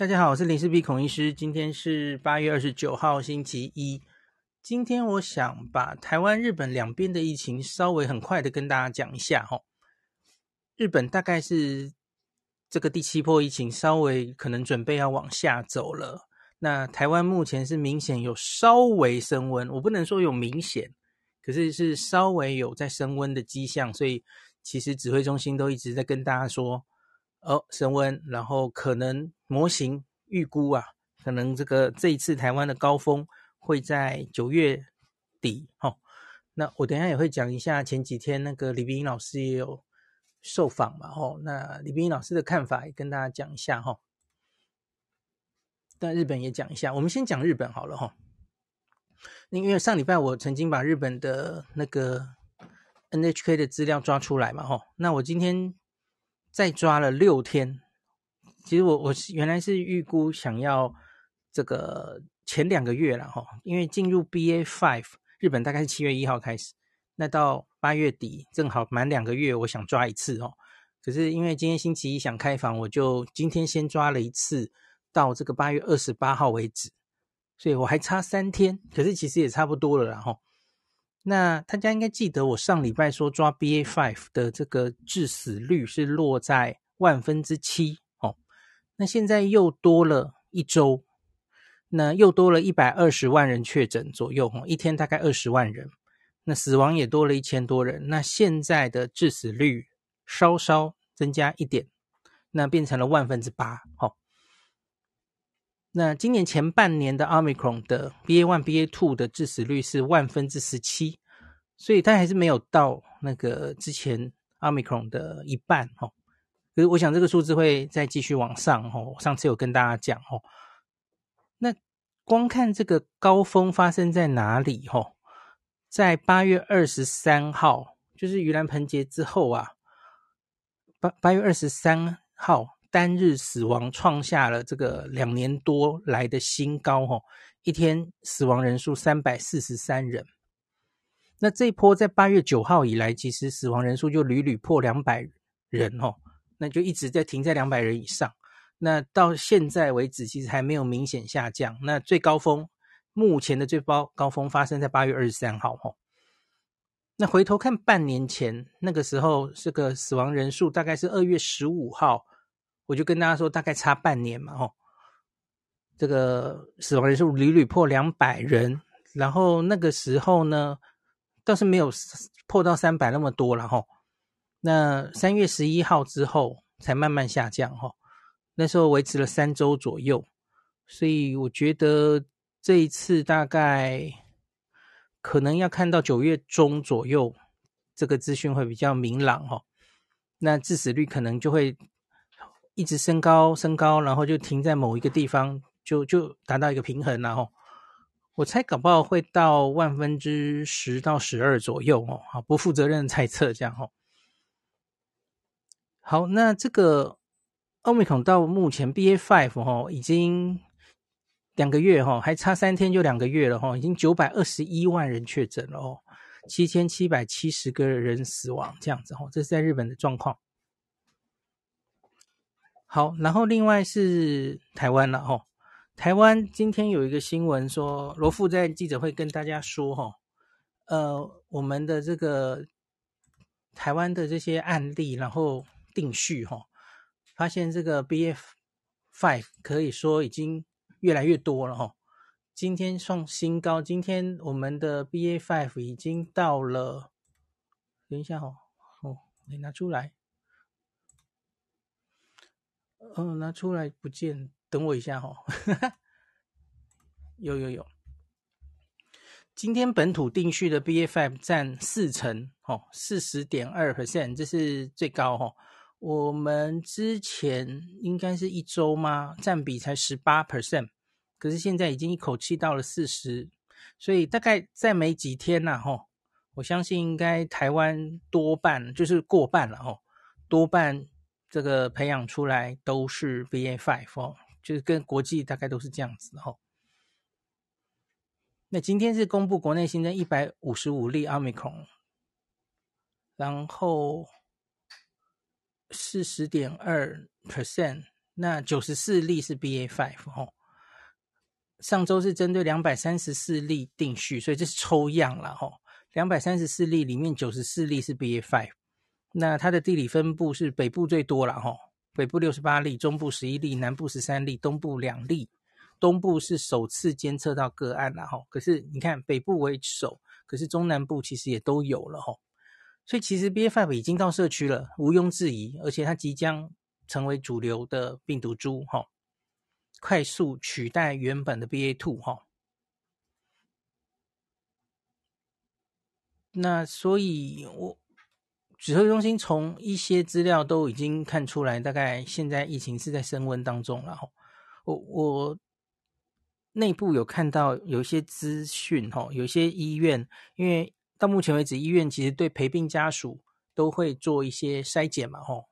大家好，我是林氏璧孔医师。今天是八月二十九号，星期一。今天我想把台湾、日本两边的疫情稍微很快的跟大家讲一下哈。日本大概是这个第七波疫情稍微可能准备要往下走了。那台湾目前是明显有稍微升温，我不能说有明显，可是是稍微有在升温的迹象。所以其实指挥中心都一直在跟大家说。哦，升温，然后可能模型预估啊，可能这个这一次台湾的高峰会在九月底。哦，那我等下也会讲一下，前几天那个李冰老师也有受访嘛。哦，那李冰老师的看法也跟大家讲一下。哈，但日本也讲一下，我们先讲日本好了。哈，因为上礼拜我曾经把日本的那个 NHK 的资料抓出来嘛。哈，那我今天。再抓了六天，其实我我原来是预估想要这个前两个月了哈，因为进入 BA five，日本大概是七月一号开始，那到八月底正好满两个月，我想抓一次哦。可是因为今天星期一想开房，我就今天先抓了一次，到这个八月二十八号为止，所以我还差三天，可是其实也差不多了啦哈。那大家应该记得，我上礼拜说抓 BA five 的这个致死率是落在万分之七哦。那现在又多了一周，那又多了一百二十万人确诊左右哦，一天大概二十万人，那死亡也多了一千多人。那现在的致死率稍稍增加一点，那变成了万分之八哦。那今年前半年的 Omicron 的 BA one BA two 的致死率是万分之十七，所以它还是没有到那个之前 Omicron 的一半哦。可是我想这个数字会再继续往上哦。上次有跟大家讲哦，那光看这个高峰发生在哪里哦？在八月二十三号，就是盂兰盆节之后啊，八八月二十三号。单日死亡创下了这个两年多来的新高，吼，一天死亡人数三百四十三人。那这一波在八月九号以来，其实死亡人数就屡屡破两百人，吼，那就一直在停在两百人以上。那到现在为止，其实还没有明显下降。那最高峰，目前的最高高峰发生在八月二十三号，吼。那回头看半年前，那个时候这个死亡人数大概是二月十五号。我就跟大家说，大概差半年嘛，吼，这个死亡人数屡屡破两百人，然后那个时候呢，倒是没有破到三百那么多了，吼。那三月十一号之后才慢慢下降，吼，那时候维持了三周左右，所以我觉得这一次大概可能要看到九月中左右，这个资讯会比较明朗，吼，那致死率可能就会。一直升高，升高，然后就停在某一个地方，就就达到一个平衡，然后我猜搞不好会到万分之十到十二左右哦，好，不负责任猜测这样哦。好，那这个奥密克戎到目前 BA five 哈，已经两个月哈，还差三天就两个月了哈，已经九百二十一万人确诊了哦，七千七百七十个人死亡这样子哈，这是在日本的状况。好，然后另外是台湾了哈。台湾今天有一个新闻说，罗富在记者会跟大家说哈，呃，我们的这个台湾的这些案例，然后定序哈，发现这个 BA.5 可以说已经越来越多了哈。今天创新高，今天我们的 BA.5 已经到了，等一下哈，哦，你拿出来。哦，拿出来不见，等我一下哈、哦。有有有，今天本土定序的 BA.5 占四成，哦，四十点二 percent，这是最高哈、哦。我们之前应该是一周吗？占比才十八 percent，可是现在已经一口气到了四十，所以大概再没几天呐，哈，我相信应该台湾多半就是过半了，哈，多半。这个培养出来都是 BA.5 哦，就是跟国际大概都是这样子哦。那今天是公布国内新增一百五十五例 Omicron，然后四十点二 percent，那九十四例是 BA five 哦。上周是针对两百三十四例定序，所以这是抽样了哈。两百三十四例里面九十四例是 BA five，那它的地理分布是北部最多了哈，北部六十八例，中部十一例，南部十三例，东部两例。东部是首次监测到个案了哈，可是你看北部为首，可是中南部其实也都有了哈，所以其实 BA five 已经到社区了，毋庸置疑，而且它即将成为主流的病毒株哈，快速取代原本的 BA two 哈。那所以我指挥中心从一些资料都已经看出来，大概现在疫情是在升温当中了哈，我我。内部有看到有一些资讯，哈，有些医院，因为到目前为止，医院其实对陪病家属都会做一些筛检嘛，哈，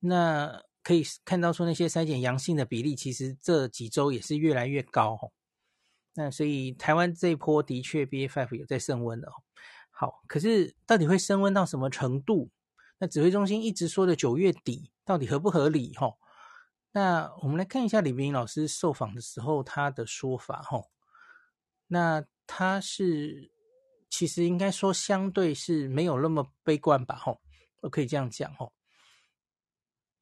那可以看到说那些筛检阳性的比例，其实这几周也是越来越高，哈，那所以台湾这一波的确 BA.5 有在升温哦，好，可是到底会升温到什么程度？那指挥中心一直说的九月底，到底合不合理，哈？那我们来看一下李明老师受访的时候他的说法哈，那他是其实应该说相对是没有那么悲观吧哈，我可以这样讲哈。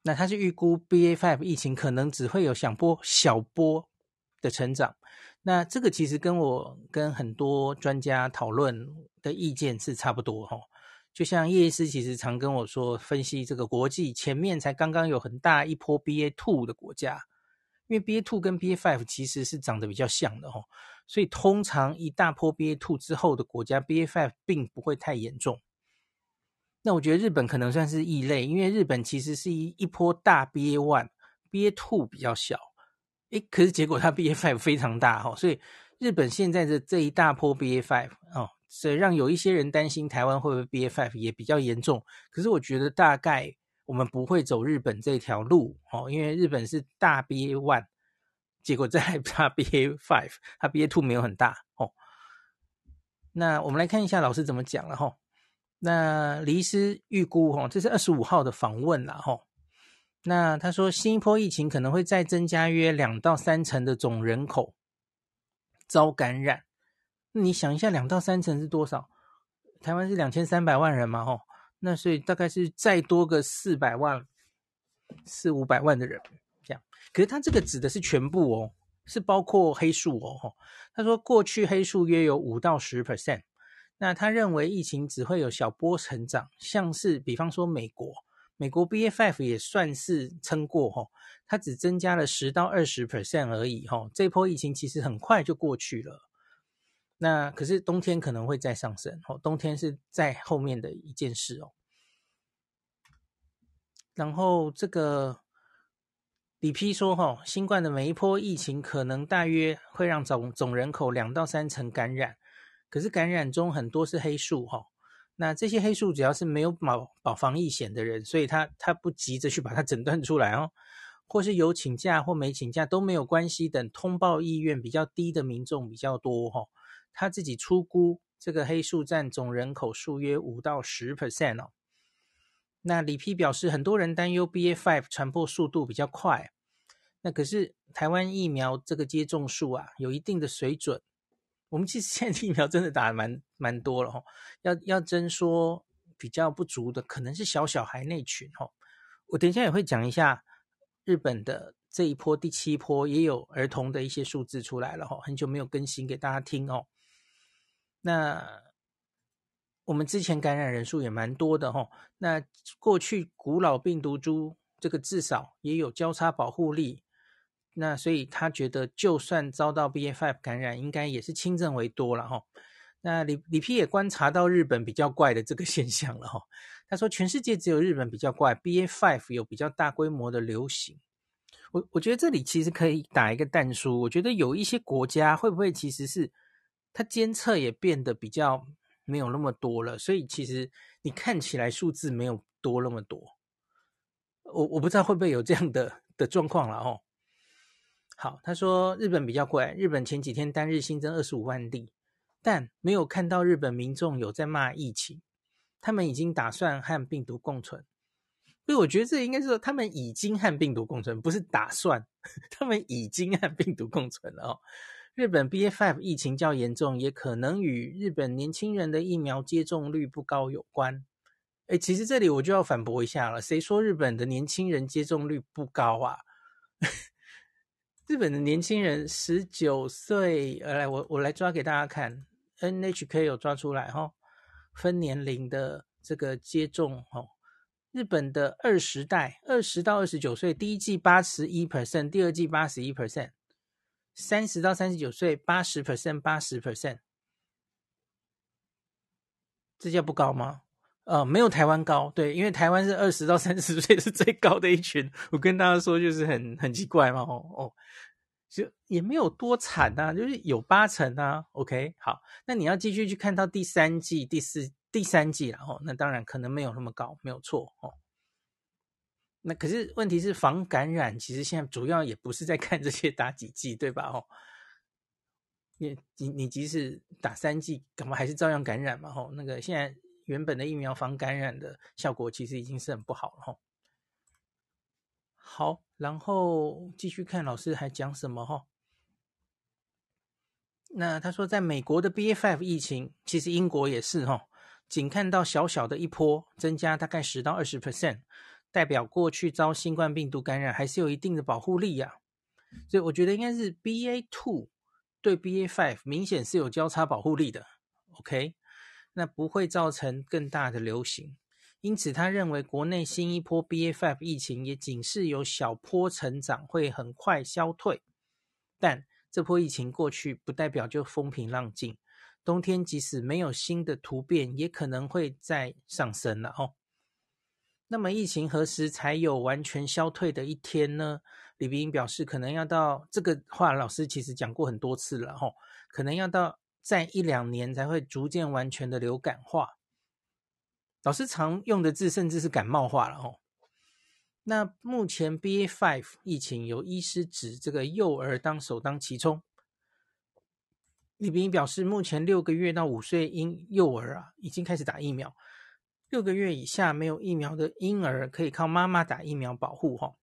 那他是预估 B A five 疫情可能只会有小波小波的成长，那这个其实跟我跟很多专家讨论的意见是差不多哈。就像叶医师其实常跟我说，分析这个国际前面才刚刚有很大一波 BA two 的国家，因为 BA two 跟 BA five 其实是长得比较像的哈，所以通常一大波 BA two 之后的国家 BA five 并不会太严重。那我觉得日本可能算是异类，因为日本其实是一一波大 BA one，BA two 比较小，诶，可是结果它 BA five 非常大哈，所以日本现在的这一大波 BA five 哦。所以让有一些人担心台湾会不会 BA.5 也比较严重，可是我觉得大概我们不会走日本这条路哦，因为日本是大 BA.1，结果再大 BA.5，它 BA.2 没有很大哦。那我们来看一下老师怎么讲了哈。那李医师预估哈，这是二十五号的访问了哈。那他说新一波疫情可能会再增加约两到三成的总人口遭感染。你想一下，两到三成是多少？台湾是两千三百万人嘛，吼，那所以大概是再多个四百万、四五百万的人这样。可是他这个指的是全部哦，是包括黑数哦，吼。他说过去黑数约有五到十 percent，那他认为疫情只会有小波成长，像是比方说美国，美国 BA.5 也算是撑过，吼，它只增加了十到二十 percent 而已，吼，这波疫情其实很快就过去了。那可是冬天可能会再上升哦，冬天是在后面的一件事哦。然后这个李丕说哈，新冠的每一波疫情可能大约会让总总人口两到三成感染，可是感染中很多是黑数哈。那这些黑数只要是没有保保防疫险的人，所以他他不急着去把它诊断出来哦，或是有请假或没请假都没有关系等通报意愿比较低的民众比较多哈。他自己初估这个黑数占总人口数约五到十 percent 哦。那李丕表示，很多人担忧 BA.5 传播速度比较快。那可是台湾疫苗这个接种数啊，有一定的水准。我们其实现在疫苗真的打的蛮蛮多了哈。要要真说比较不足的，可能是小小孩那群哈。我等一下也会讲一下日本的。这一波第七波也有儿童的一些数字出来了哈，很久没有更新给大家听哦。那我们之前感染人数也蛮多的哈。那过去古老病毒株这个至少也有交叉保护力，那所以他觉得就算遭到 BA.5 感染，应该也是轻症为多了哈。那李李丕也观察到日本比较怪的这个现象了哈。他说全世界只有日本比较怪，BA.5 有比较大规模的流行。我我觉得这里其实可以打一个弹书。我觉得有一些国家会不会其实是它监测也变得比较没有那么多了，所以其实你看起来数字没有多那么多。我我不知道会不会有这样的的状况了哦。好，他说日本比较怪，日本前几天单日新增二十五万例，但没有看到日本民众有在骂疫情，他们已经打算和病毒共存。所以我觉得这应该是说他们已经和病毒共存，不是打算，他们已经和病毒共存了哦。日本 BA.5 疫情较严重，也可能与日本年轻人的疫苗接种率不高有关。哎，其实这里我就要反驳一下了，谁说日本的年轻人接种率不高啊？日本的年轻人十九岁，呃，来我我来抓给大家看，NHK 有抓出来哈、哦，分年龄的这个接种哦。日本的二十代，二十到二十九岁，第一季八十一 percent，第二季八十一 percent，三十到三十九岁八十 percent，八十 percent，这叫不高吗？呃，没有台湾高，对，因为台湾是二十到三十岁是最高的一群。我跟大家说，就是很很奇怪嘛，哦哦，就也没有多惨啊，就是有八成啊。OK，好，那你要继续去看到第三季、第四。第三季了哦，那当然可能没有那么高，没有错哦。那可是问题是防感染，其实现在主要也不是在看这些打几剂，对吧？哦，你你你即使打三剂，干嘛还是照样感染嘛？哦，那个现在原本的疫苗防感染的效果其实已经是很不好了哈。好，然后继续看老师还讲什么哈。那他说，在美国的 BA.5 疫情，其实英国也是哈。仅看到小小的一波增加，大概十到二十 percent，代表过去遭新冠病毒感染还是有一定的保护力呀、啊。所以我觉得应该是 BA two 对 BA five 明显是有交叉保护力的。OK，那不会造成更大的流行。因此，他认为国内新一波 BA five 疫情也仅是有小波成长，会很快消退。但这波疫情过去，不代表就风平浪静。冬天即使没有新的突变，也可能会再上升了哦。那么疫情何时才有完全消退的一天呢？李秉颖表示，可能要到这个话，老师其实讲过很多次了哦，可能要到再一两年才会逐渐完全的流感化。老师常用的字甚至是感冒化了哦。那目前 BA five 疫情由医师指这个幼儿当首当其冲。李斌表示，目前六个月到五岁婴幼儿啊，已经开始打疫苗。六个月以下没有疫苗的婴儿，可以靠妈妈打疫苗保护。哈，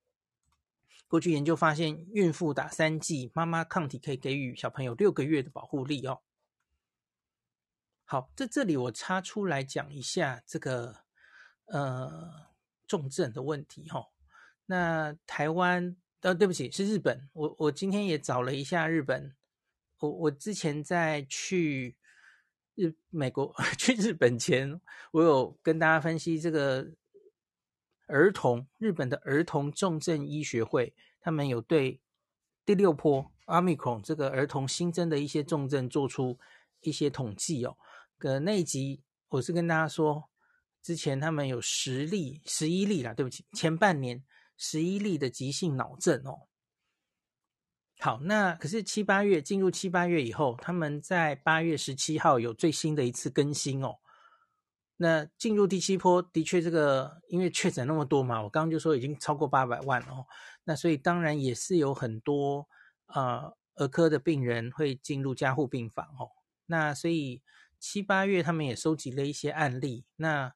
过去研究发现，孕妇打三剂，妈妈抗体可以给予小朋友六个月的保护力哦。好，在这里我插出来讲一下这个呃重症的问题哈。那台湾呃，对不起，是日本。我我今天也找了一下日本。我我之前在去日美国 去日本前，我有跟大家分析这个儿童日本的儿童重症医学会，他们有对第六波阿密孔这个儿童新增的一些重症做出一些统计哦。的，那一集我是跟大家说，之前他们有十例、十一例啦，对不起，前半年十一例的急性脑症哦。好，那可是七八月进入七八月以后，他们在八月十七号有最新的一次更新哦。那进入第七波，的确这个因为确诊那么多嘛，我刚刚就说已经超过八百万哦。那所以当然也是有很多呃儿科的病人会进入加护病房哦。那所以七八月他们也收集了一些案例，那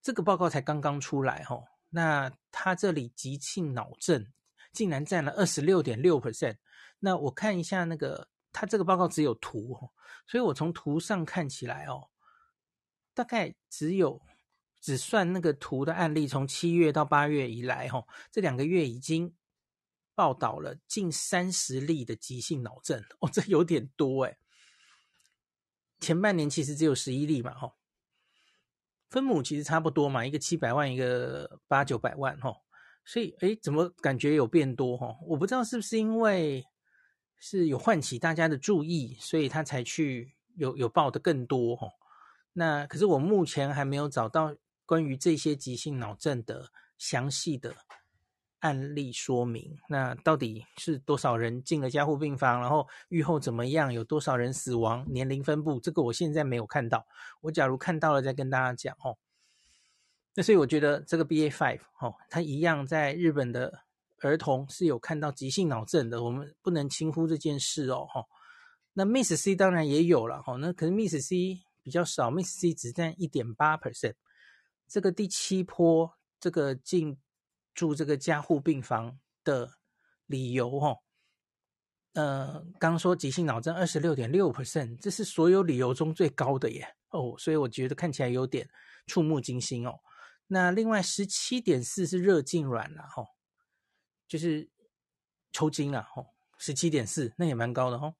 这个报告才刚刚出来哦。那他这里急性脑症。竟然占了二十六点六 percent，那我看一下那个，他这个报告只有图哦，所以我从图上看起来哦，大概只有只算那个图的案例，从七月到八月以来哦，这两个月已经报道了近三十例的急性脑症哦，这有点多诶。前半年其实只有十一例嘛，哈，分母其实差不多嘛，一个七百万，一个八九百万，哈。所以，诶，怎么感觉有变多哈？我不知道是不是因为是有唤起大家的注意，所以他才去有有报的更多哈。那可是我目前还没有找到关于这些急性脑症的详细的案例说明。那到底是多少人进了加护病房，然后愈后怎么样？有多少人死亡？年龄分布？这个我现在没有看到。我假如看到了，再跟大家讲哦。那所以我觉得这个 BA five 哦，它一样在日本的儿童是有看到急性脑症的，我们不能轻忽这件事哦。哈，那 Miss C 当然也有了哈，那可是 Miss C 比较少，Miss C 只占一点八 percent。这个第七波这个进住这个加护病房的理由哦，呃，刚说急性脑症二十六点六 percent，这是所有理由中最高的耶哦，所以我觉得看起来有点触目惊心哦。那另外十七点四是热痉挛了哈，就是抽筋了哈，十七点四那也蛮高的哈。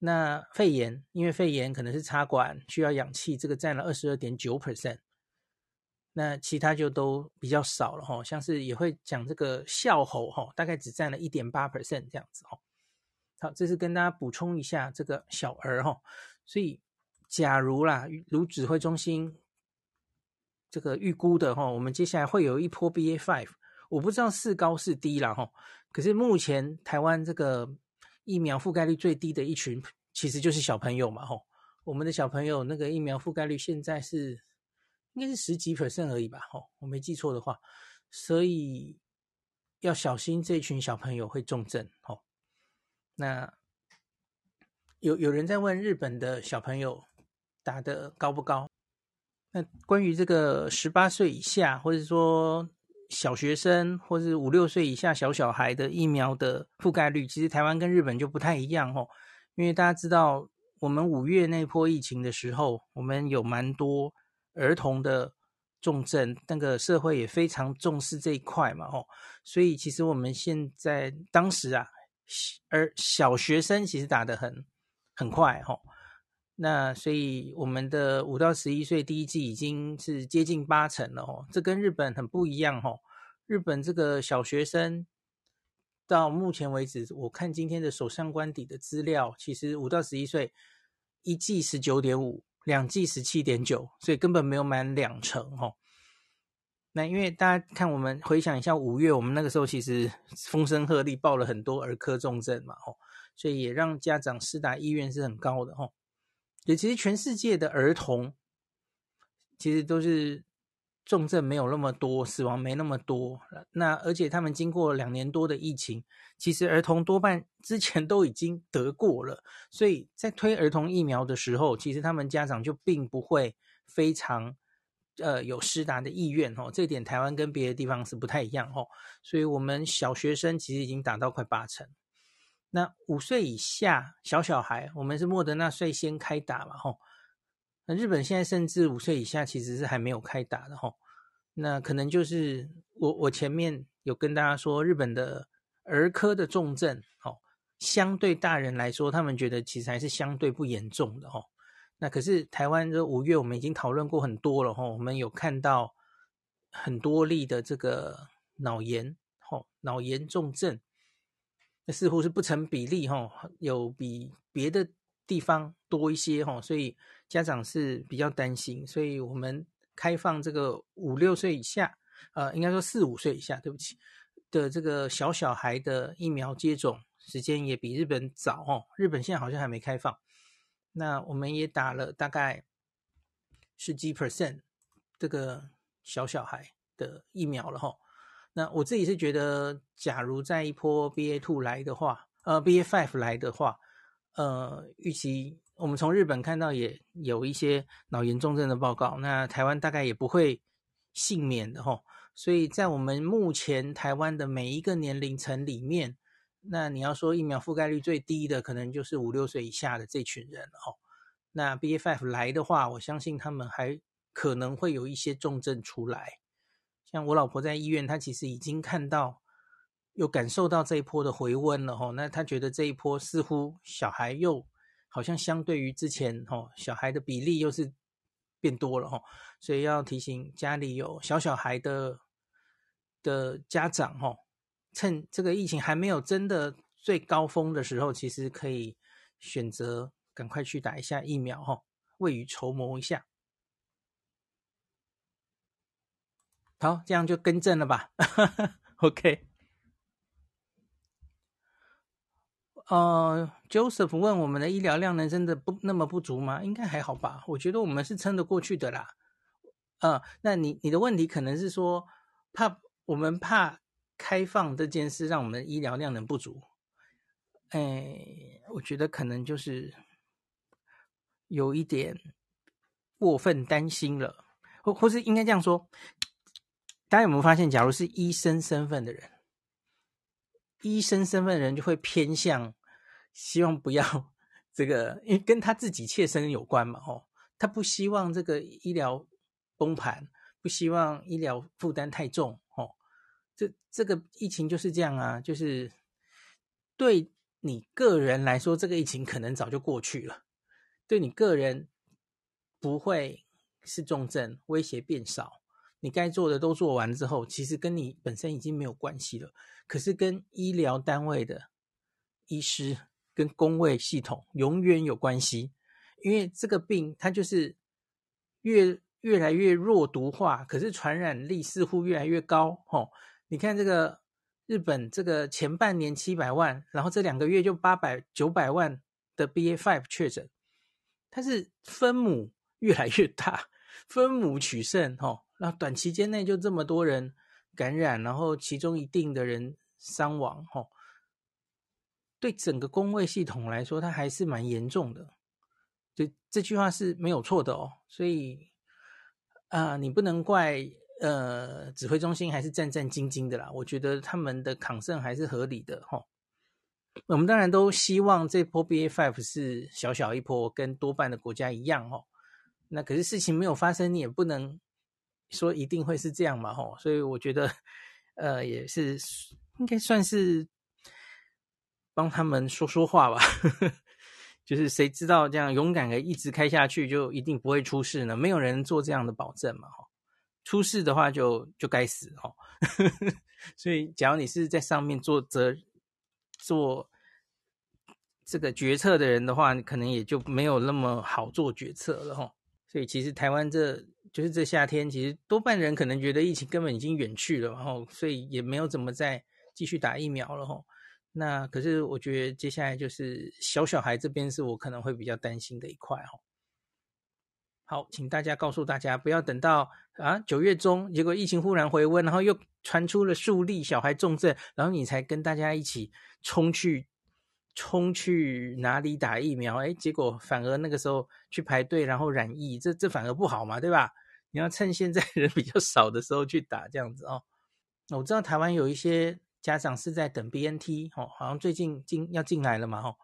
那肺炎，因为肺炎可能是插管需要氧气，这个占了二十二点九 percent。那其他就都比较少了哈，像是也会讲这个笑吼哈，大概只占了一点八 percent 这样子哈。好，这是跟大家补充一下这个小儿哈。所以，假如啦，如指挥中心这个预估的哈，我们接下来会有一波 BA five，我不知道是高是低了哈。可是目前台湾这个。疫苗覆盖率最低的一群，其实就是小朋友嘛，吼，我们的小朋友那个疫苗覆盖率现在是应该是十几 percent 而已吧，吼，我没记错的话，所以要小心这群小朋友会重症，吼。那有有人在问日本的小朋友打得高不高？那关于这个十八岁以下，或者说。小学生或是五六岁以下小小孩的疫苗的覆盖率，其实台湾跟日本就不太一样哦。因为大家知道，我们五月那波疫情的时候，我们有蛮多儿童的重症，那个社会也非常重视这一块嘛，哦，所以其实我们现在当时啊，而小学生其实打得很很快，哦。那所以我们的五到十一岁第一季已经是接近八成了哦，这跟日本很不一样哦。日本这个小学生到目前为止，我看今天的首相官邸的资料，其实五到十一岁一季十九点五，两季十七点九，所以根本没有满两成哦。那因为大家看，我们回想一下五月，我们那个时候其实风声鹤唳，报了很多儿科重症嘛，哦，所以也让家长施打意愿是很高的哦。也其实全世界的儿童，其实都是重症没有那么多，死亡没那么多。那而且他们经过两年多的疫情，其实儿童多半之前都已经得过了，所以在推儿童疫苗的时候，其实他们家长就并不会非常呃有施打的意愿哦。这点台湾跟别的地方是不太一样哦。所以我们小学生其实已经打到快八成。那五岁以下小小孩，我们是莫德纳率先开打嘛，吼。那日本现在甚至五岁以下其实是还没有开打的，吼。那可能就是我我前面有跟大家说，日本的儿科的重症，哦，相对大人来说，他们觉得其实还是相对不严重的，吼。那可是台湾这五月我们已经讨论过很多了，吼，我们有看到很多例的这个脑炎，吼，脑炎重症。那似乎是不成比例哈，有比别的地方多一些哈，所以家长是比较担心，所以我们开放这个五六岁以下，呃，应该说四五岁以下，对不起，的这个小小孩的疫苗接种时间也比日本早哦，日本现在好像还没开放，那我们也打了大概十几 percent 这个小小孩的疫苗了哈。那我自己是觉得，假如在一波 BA two 来的话，呃，BA five 来的话，呃，预期我们从日本看到也有一些脑炎重症的报告，那台湾大概也不会幸免的吼。所以在我们目前台湾的每一个年龄层里面，那你要说疫苗覆盖率最低的，可能就是五六岁以下的这群人哦。那 b f f 来的话，我相信他们还可能会有一些重症出来。像我老婆在医院，她其实已经看到，又感受到这一波的回温了吼。那他觉得这一波似乎小孩又好像相对于之前吼，小孩的比例又是变多了吼。所以要提醒家里有小小孩的的家长吼，趁这个疫情还没有真的最高峰的时候，其实可以选择赶快去打一下疫苗吼，未雨绸缪一下。好，这样就更正了吧？OK。呃，Joseph 问我们的医疗量能真的不那么不足吗？应该还好吧？我觉得我们是撑得过去的啦。呃，那你你的问题可能是说，怕我们怕开放这件事让我们的医疗量能不足。哎，我觉得可能就是有一点过分担心了，或或是应该这样说。大家有没有发现，假如是医生身份的人，医生身份的人就会偏向希望不要这个，因为跟他自己切身有关嘛，哦，他不希望这个医疗崩盘，不希望医疗负担太重，哦，这这个疫情就是这样啊，就是对你个人来说，这个疫情可能早就过去了，对你个人不会是重症，威胁变少。你该做的都做完之后，其实跟你本身已经没有关系了。可是跟医疗单位的医师跟工位系统永远有关系，因为这个病它就是越越来越弱毒化，可是传染力似乎越来越高。吼，你看这个日本这个前半年七百万，然后这两个月就八百九百万的 BA five 确诊，它是分母越来越大，分母取胜。吼。那短期间内就这么多人感染，然后其中一定的人伤亡，吼，对整个公卫系统来说，它还是蛮严重的。就这句话是没有错的哦。所以啊，你不能怪呃指挥中心还是战战兢兢的啦。我觉得他们的抗胜还是合理的，吼。我们当然都希望这波 BA five 是小小一波，跟多半的国家一样，吼。那可是事情没有发生，你也不能。说一定会是这样嘛？吼，所以我觉得，呃，也是应该算是帮他们说说话吧。就是谁知道这样勇敢的一直开下去，就一定不会出事呢？没有人做这样的保证嘛？吼，出事的话就就该死吼。所以，假如你是在上面做责做这个决策的人的话，你可能也就没有那么好做决策了吼。所以，其实台湾这。就是这夏天，其实多半人可能觉得疫情根本已经远去了，然后所以也没有怎么再继续打疫苗了吼。那可是我觉得接下来就是小小孩这边是我可能会比较担心的一块吼。好，请大家告诉大家，不要等到啊九月中，结果疫情忽然回温，然后又传出了数例小孩重症，然后你才跟大家一起冲去。冲去哪里打疫苗？哎，结果反而那个时候去排队，然后染疫，这这反而不好嘛，对吧？你要趁现在 人比较少的时候去打，这样子哦。我知道台湾有一些家长是在等 BNT 哦，好像最近进要进来了嘛，哦，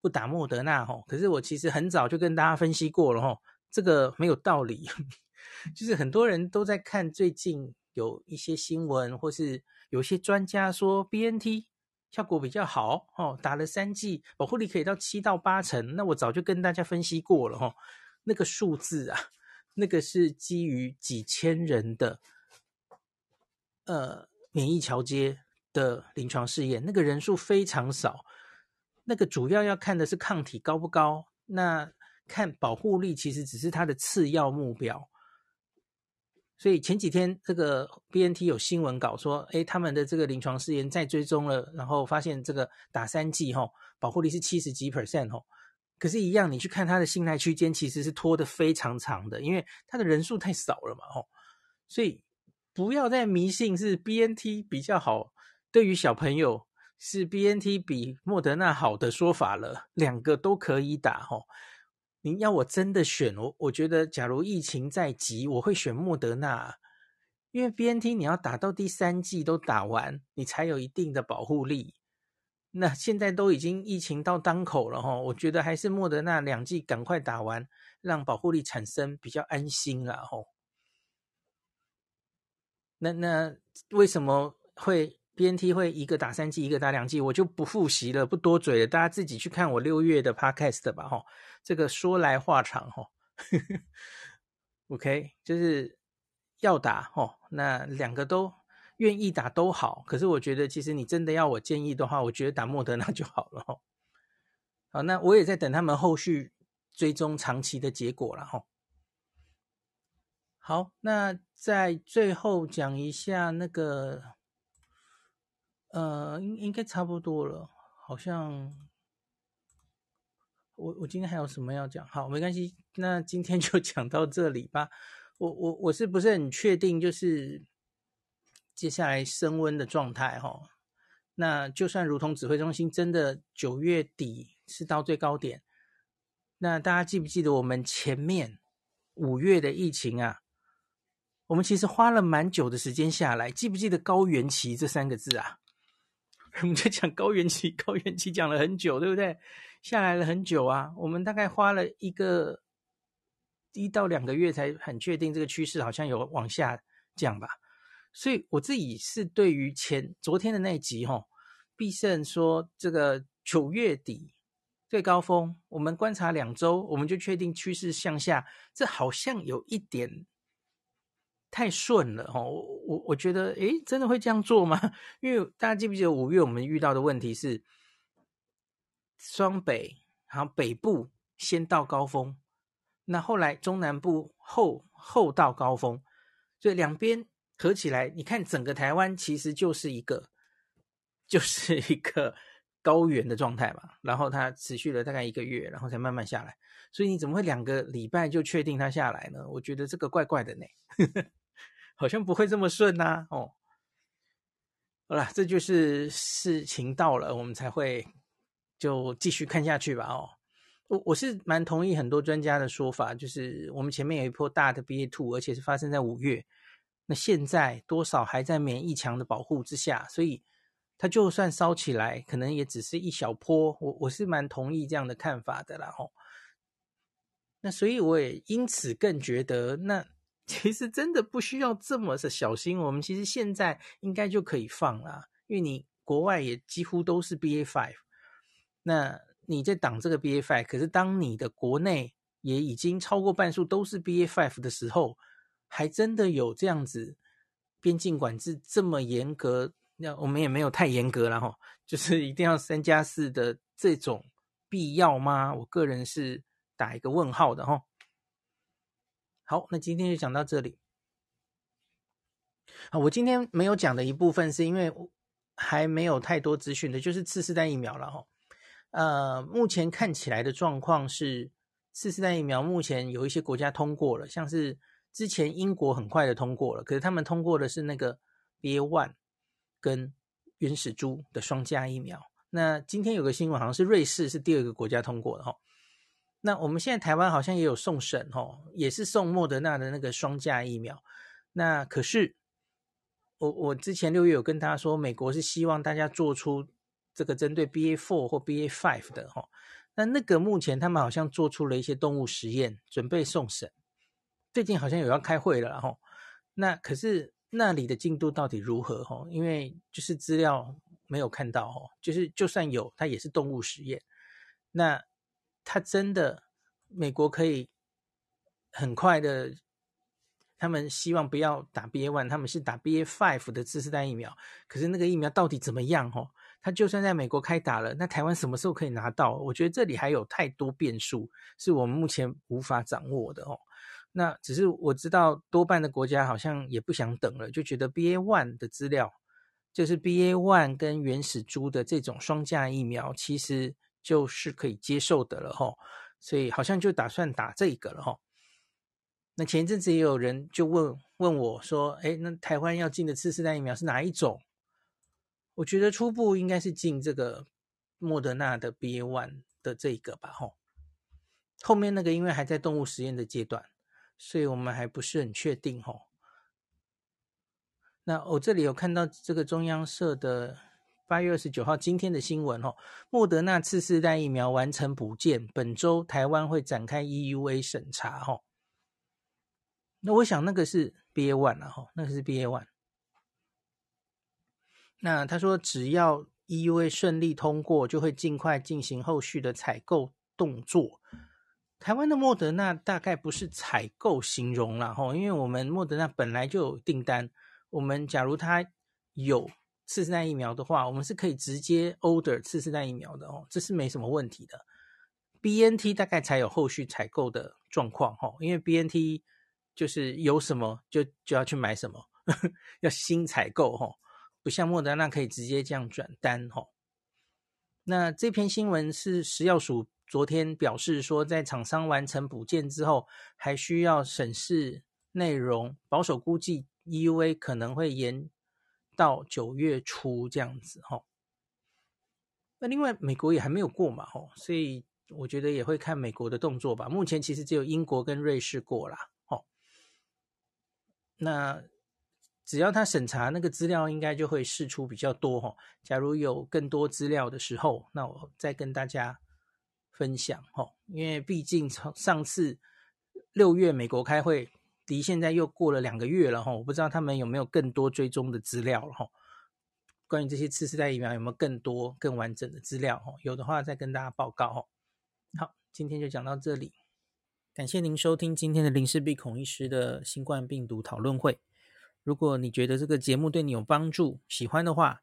不打莫德纳哦。可是我其实很早就跟大家分析过了，哦，这个没有道理，就是很多人都在看最近有一些新闻，或是有些专家说 BNT。效果比较好哦，打了三剂，保护力可以到七到八成。那我早就跟大家分析过了哈，那个数字啊，那个是基于几千人的呃免疫桥接的临床试验，那个人数非常少。那个主要要看的是抗体高不高，那看保护力其实只是它的次要目标。所以前几天这个 BNT 有新闻稿说，诶，他们的这个临床试验再追踪了，然后发现这个打三剂吼，保护力是七十几 percent 吼，可是，一样你去看它的信赖区间其实是拖得非常长的，因为它的人数太少了嘛吼，所以不要再迷信是 BNT 比较好，对于小朋友是 BNT 比莫德纳好的说法了，两个都可以打哦。你要我真的选我，我觉得假如疫情在即，我会选莫德纳，因为 BNT 你要打到第三季都打完，你才有一定的保护力。那现在都已经疫情到当口了哈，我觉得还是莫德纳两剂赶快打完，让保护力产生比较安心了哈。那那为什么会？BNT 会一个打三剂，一个打两剂，我就不复习了，不多嘴了，大家自己去看我六月的 Podcast 吧，哈，这个说来话长，哈，OK，就是要打，哈，那两个都愿意打都好，可是我觉得其实你真的要我建议的话，我觉得打莫德纳就好了，哈，好，那我也在等他们后续追踪长期的结果了，哈，好，那在最后讲一下那个。呃，应应该差不多了，好像我我今天还有什么要讲？好，没关系，那今天就 讲到这里吧。我我我是不是很确定，就是接下来升温的状态齁？那就算如同指挥中心真的九月底是到最高点，那大家记不记得我们前面五月的疫情啊？我们其实花了蛮久的时间下来，记不记得高原期这三个字啊？我们就讲高原期，高原期讲了很久，对不对？下来了很久啊，我们大概花了一个一到两个月才很确定这个趋势好像有往下降吧。所以我自己是对于前昨天的那一集哈，必胜说这个九月底最高峰，我们观察两周，我们就确定趋势向下，这好像有一点。太顺了哈，我我觉得，诶，真的会这样做吗？因为大家记不记得五月我们遇到的问题是双北，然后北部先到高峰，那后来中南部后后到高峰，所以两边合起来，你看整个台湾其实就是一个 就是一个高原的状态嘛，然后它持续了大概一个月，然后才慢慢下来。所以你怎么会两个礼拜就确定它下来呢？我觉得这个怪怪的呢，好像不会这么顺呐。哦，好了，这就是事情到了，我们才会就继续看下去吧。哦，我我是蛮同意很多专家的说法，就是我们前面有一波大的 BA.2，而且是发生在五月，那现在多少还在免疫墙的保护之下，所以它就算烧起来，可能也只是一小波。我我是蛮同意这样的看法的啦。哦。那所以我也因此更觉得，那其实真的不需要这么的小心。我们其实现在应该就可以放了，因为你国外也几乎都是 BA.5，那你在挡这个 BA.5，可是当你的国内也已经超过半数都是 BA.5 的时候，还真的有这样子边境管制这么严格？那我们也没有太严格了哈，就是一定要三加四的这种必要吗？我个人是。打一个问号的哈，好，那今天就讲到这里。啊，我今天没有讲的一部分是因为还没有太多资讯的，就是次世代疫苗了哈。呃，目前看起来的状况是，次世代疫苗目前有一些国家通过了，像是之前英国很快的通过了，可是他们通过的是那个 BA one 跟原始株的双价疫苗。那今天有个新闻，好像是瑞士是第二个国家通过的哈。那我们现在台湾好像也有送审哦，也是送莫德纳的那个双价疫苗。那可是我我之前六月有跟他说，美国是希望大家做出这个针对 B A four 或 B A five 的哈。那那个目前他们好像做出了一些动物实验，准备送审。最近好像有要开会了哈。那可是那里的进度到底如何哈？因为就是资料没有看到哦，就是就算有，它也是动物实验。那他真的，美国可以很快的，他们希望不要打 BA one，他们是打 BA five 的次世代疫苗。可是那个疫苗到底怎么样？哦，他就算在美国开打了，那台湾什么时候可以拿到？我觉得这里还有太多变数，是我们目前无法掌握的哦。那只是我知道多半的国家好像也不想等了，就觉得 BA one 的资料，就是 BA one 跟原始株的这种双价疫苗，其实。就是可以接受的了哈，所以好像就打算打这一个了哈。那前一阵子也有人就问问我说：“哎，那台湾要进的次世代疫苗是哪一种？”我觉得初步应该是进这个莫德纳的 BA one 的这一个吧哈。后面那个因为还在动物实验的阶段，所以我们还不是很确定哈。那我这里有看到这个中央社的。八月二十九号，今天的新闻哦，莫德纳次世代疫苗完成补件，本周台湾会展开 EUA 审查哈。那我想那个是 BA one 了哈，那个是 BA one。那他说只要 EUA 顺利通过，就会尽快进行后续的采购动作。台湾的莫德纳大概不是采购形容了哈，因为我们莫德纳本来就有订单，我们假如他有。次世代疫苗的话，我们是可以直接 order 次世代疫苗的哦，这是没什么问题的。BNT 大概才有后续采购的状况哈，因为 BNT 就是有什么就就要去买什么，呵 呵要新采购哈，不像莫德纳可以直接这样转单哈。那这篇新闻是食药署昨天表示说，在厂商完成补件之后，还需要审视内容，保守估计 EUA 可能会延。到九月初这样子哈，那另外美国也还没有过嘛哈，所以我觉得也会看美国的动作吧。目前其实只有英国跟瑞士过啦。那只要他审查那个资料，应该就会释出比较多哈。假如有更多资料的时候，那我再跟大家分享哈。因为毕竟从上次六月美国开会，离现在又过了两个月了哈，我不知道他们有没有更多追踪的资料了哈。关于这些次世代疫苗有没有更多更完整的资料哈？有的话再跟大家报告哈。好，今天就讲到这里。感谢您收听今天的林氏璧孔医师的新冠病毒讨论会。如果你觉得这个节目对你有帮助，喜欢的话，